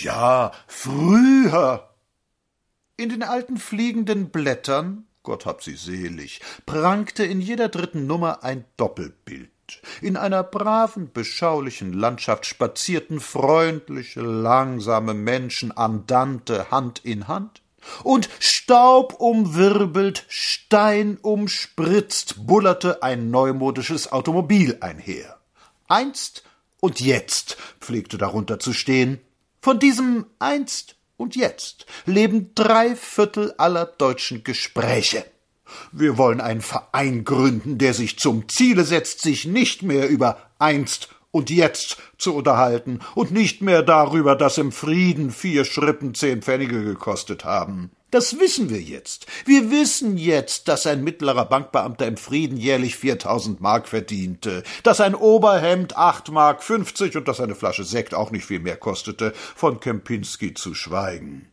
Ja, früher. In den alten fliegenden Blättern, Gott hab sie selig, prangte in jeder dritten Nummer ein Doppelbild. In einer braven, beschaulichen Landschaft spazierten freundliche, langsame Menschen andante Hand in Hand, und staubumwirbelt, steinumspritzt bullerte ein neumodisches Automobil einher. Einst und jetzt pflegte darunter zu stehen. Von diesem einst und jetzt leben drei Viertel aller deutschen Gespräche. Wir wollen einen Verein gründen, der sich zum Ziele setzt, sich nicht mehr über einst und jetzt zu unterhalten und nicht mehr darüber, dass im Frieden vier Schrippen zehn Pfennige gekostet haben. Das wissen wir jetzt. Wir wissen jetzt, dass ein mittlerer Bankbeamter im Frieden jährlich viertausend Mark verdiente, dass ein Oberhemd acht Mark fünfzig und dass eine Flasche Sekt auch nicht viel mehr kostete, von Kempinski zu schweigen.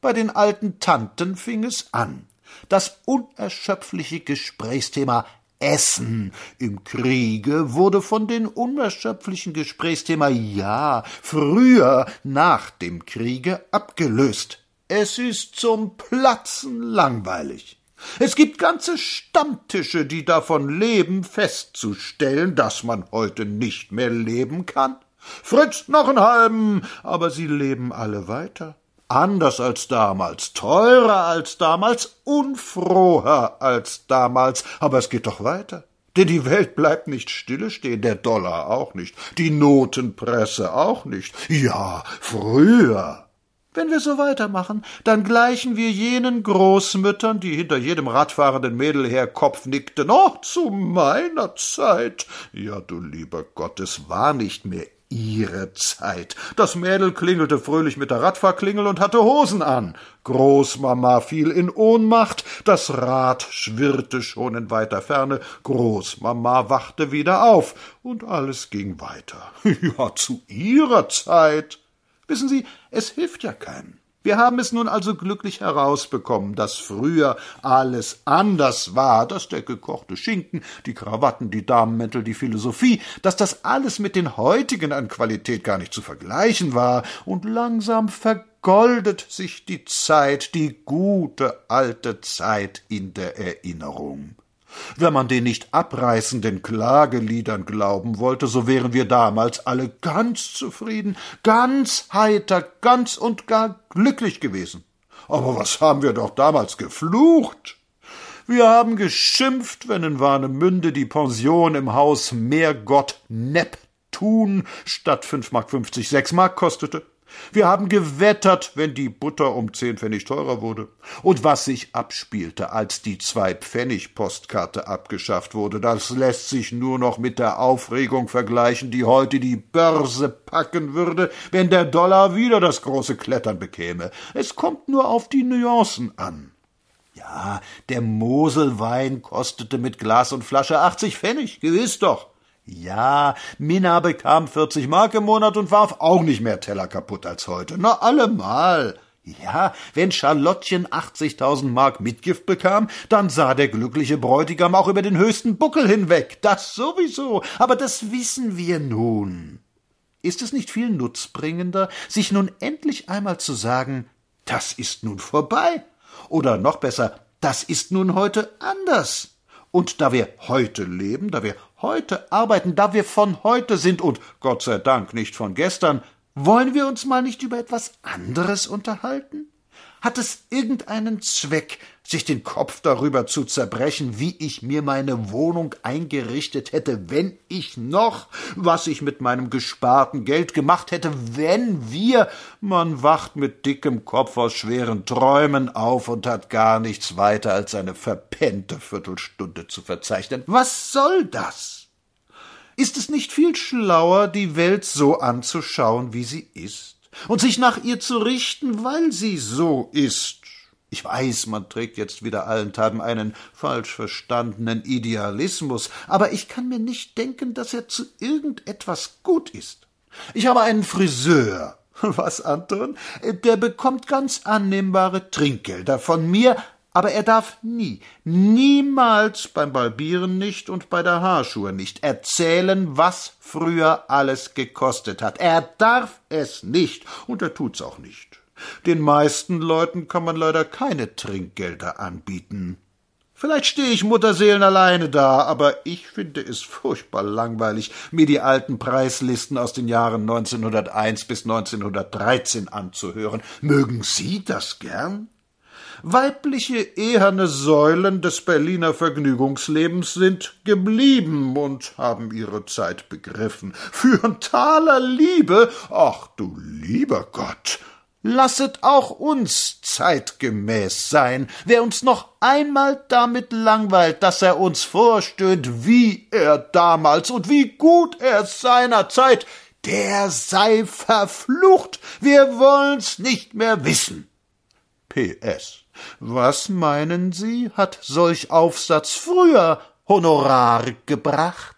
Bei den alten Tanten fing es an. Das unerschöpfliche Gesprächsthema Essen im Kriege wurde von den unerschöpflichen Gesprächsthema Ja früher nach dem Kriege abgelöst. Es ist zum Platzen langweilig. Es gibt ganze Stammtische, die davon leben, festzustellen, dass man heute nicht mehr leben kann. Fritz noch einen halben, aber sie leben alle weiter. Anders als damals, teurer als damals, unfroher als damals, aber es geht doch weiter. Denn die Welt bleibt nicht stille stehen, der Dollar auch nicht, die Notenpresse auch nicht. Ja, früher. Wenn wir so weitermachen, dann gleichen wir jenen Großmüttern, die hinter jedem radfahrenden Mädel her Kopf nickten. Oh, zu meiner Zeit. Ja, du lieber Gott, es war nicht mehr ihre Zeit. Das Mädel klingelte fröhlich mit der Radfahrklingel und hatte Hosen an. Großmama fiel in Ohnmacht, das Rad schwirrte schon in weiter Ferne, Großmama wachte wieder auf, und alles ging weiter. Ja, zu ihrer Zeit. Wissen Sie, es hilft ja keinem. Wir haben es nun also glücklich herausbekommen, dass früher alles anders war, dass der gekochte Schinken, die Krawatten, die Damenmäntel, die Philosophie, dass das alles mit den heutigen an Qualität gar nicht zu vergleichen war, und langsam vergoldet sich die Zeit, die gute alte Zeit in der Erinnerung. Wenn man den nicht abreißenden Klageliedern glauben wollte, so wären wir damals alle ganz zufrieden, ganz heiter, ganz und gar glücklich gewesen. Aber was haben wir doch damals geflucht? Wir haben geschimpft, wenn in Warnemünde die Pension im Haus Meergott Neptun statt fünf Mark fünfzig sechs Mark kostete. Wir haben gewettert, wenn die Butter um zehn Pfennig teurer wurde. Und was sich abspielte, als die Zwei-Pfennig-Postkarte abgeschafft wurde, das lässt sich nur noch mit der Aufregung vergleichen, die heute die Börse packen würde, wenn der Dollar wieder das große Klettern bekäme. Es kommt nur auf die Nuancen an. Ja, der Moselwein kostete mit Glas und Flasche achtzig Pfennig, gewiss doch. Ja, Minna bekam 40 Mark im Monat und warf auch nicht mehr Teller kaputt als heute. Na, allemal. Ja, wenn Charlottchen 80.000 Mark Mitgift bekam, dann sah der glückliche Bräutigam auch über den höchsten Buckel hinweg. Das sowieso. Aber das wissen wir nun. Ist es nicht viel nutzbringender, sich nun endlich einmal zu sagen, das ist nun vorbei? Oder noch besser, das ist nun heute anders? Und da wir heute leben, da wir heute arbeiten, da wir von heute sind und Gott sei Dank nicht von gestern, wollen wir uns mal nicht über etwas anderes unterhalten? Hat es irgendeinen Zweck, sich den Kopf darüber zu zerbrechen, wie ich mir meine Wohnung eingerichtet hätte, wenn ich noch, was ich mit meinem gesparten Geld gemacht hätte, wenn wir, man wacht mit dickem Kopf aus schweren Träumen auf und hat gar nichts weiter als eine verpennte Viertelstunde zu verzeichnen. Was soll das? Ist es nicht viel schlauer, die Welt so anzuschauen, wie sie ist? Und sich nach ihr zu richten, weil sie so ist. Ich weiß, man trägt jetzt wieder allenthalben einen falsch verstandenen Idealismus, aber ich kann mir nicht denken, dass er zu irgendetwas gut ist. Ich habe einen Friseur. Was, Anton? Der bekommt ganz annehmbare Trinkgelder von mir, aber er darf nie, niemals beim Balbieren nicht und bei der Haarschur nicht erzählen, was früher alles gekostet hat. Er darf es nicht, und er tut's auch nicht. Den meisten Leuten kann man leider keine Trinkgelder anbieten. Vielleicht stehe ich Mutterseelen alleine da, aber ich finde es furchtbar langweilig, mir die alten Preislisten aus den Jahren 1901 bis 1913 anzuhören. Mögen Sie das gern? Weibliche eherne Säulen des Berliner Vergnügungslebens sind geblieben und haben ihre Zeit begriffen. Für ein Taler Liebe, ach du lieber Gott, Lasset auch uns zeitgemäß sein. Wer uns noch einmal damit langweilt, dass er uns vorstöhnt, wie er damals und wie gut er seinerzeit, der sei verflucht. Wir wollen's nicht mehr wissen. PS. Was meinen Sie, hat solch Aufsatz früher Honorar gebracht?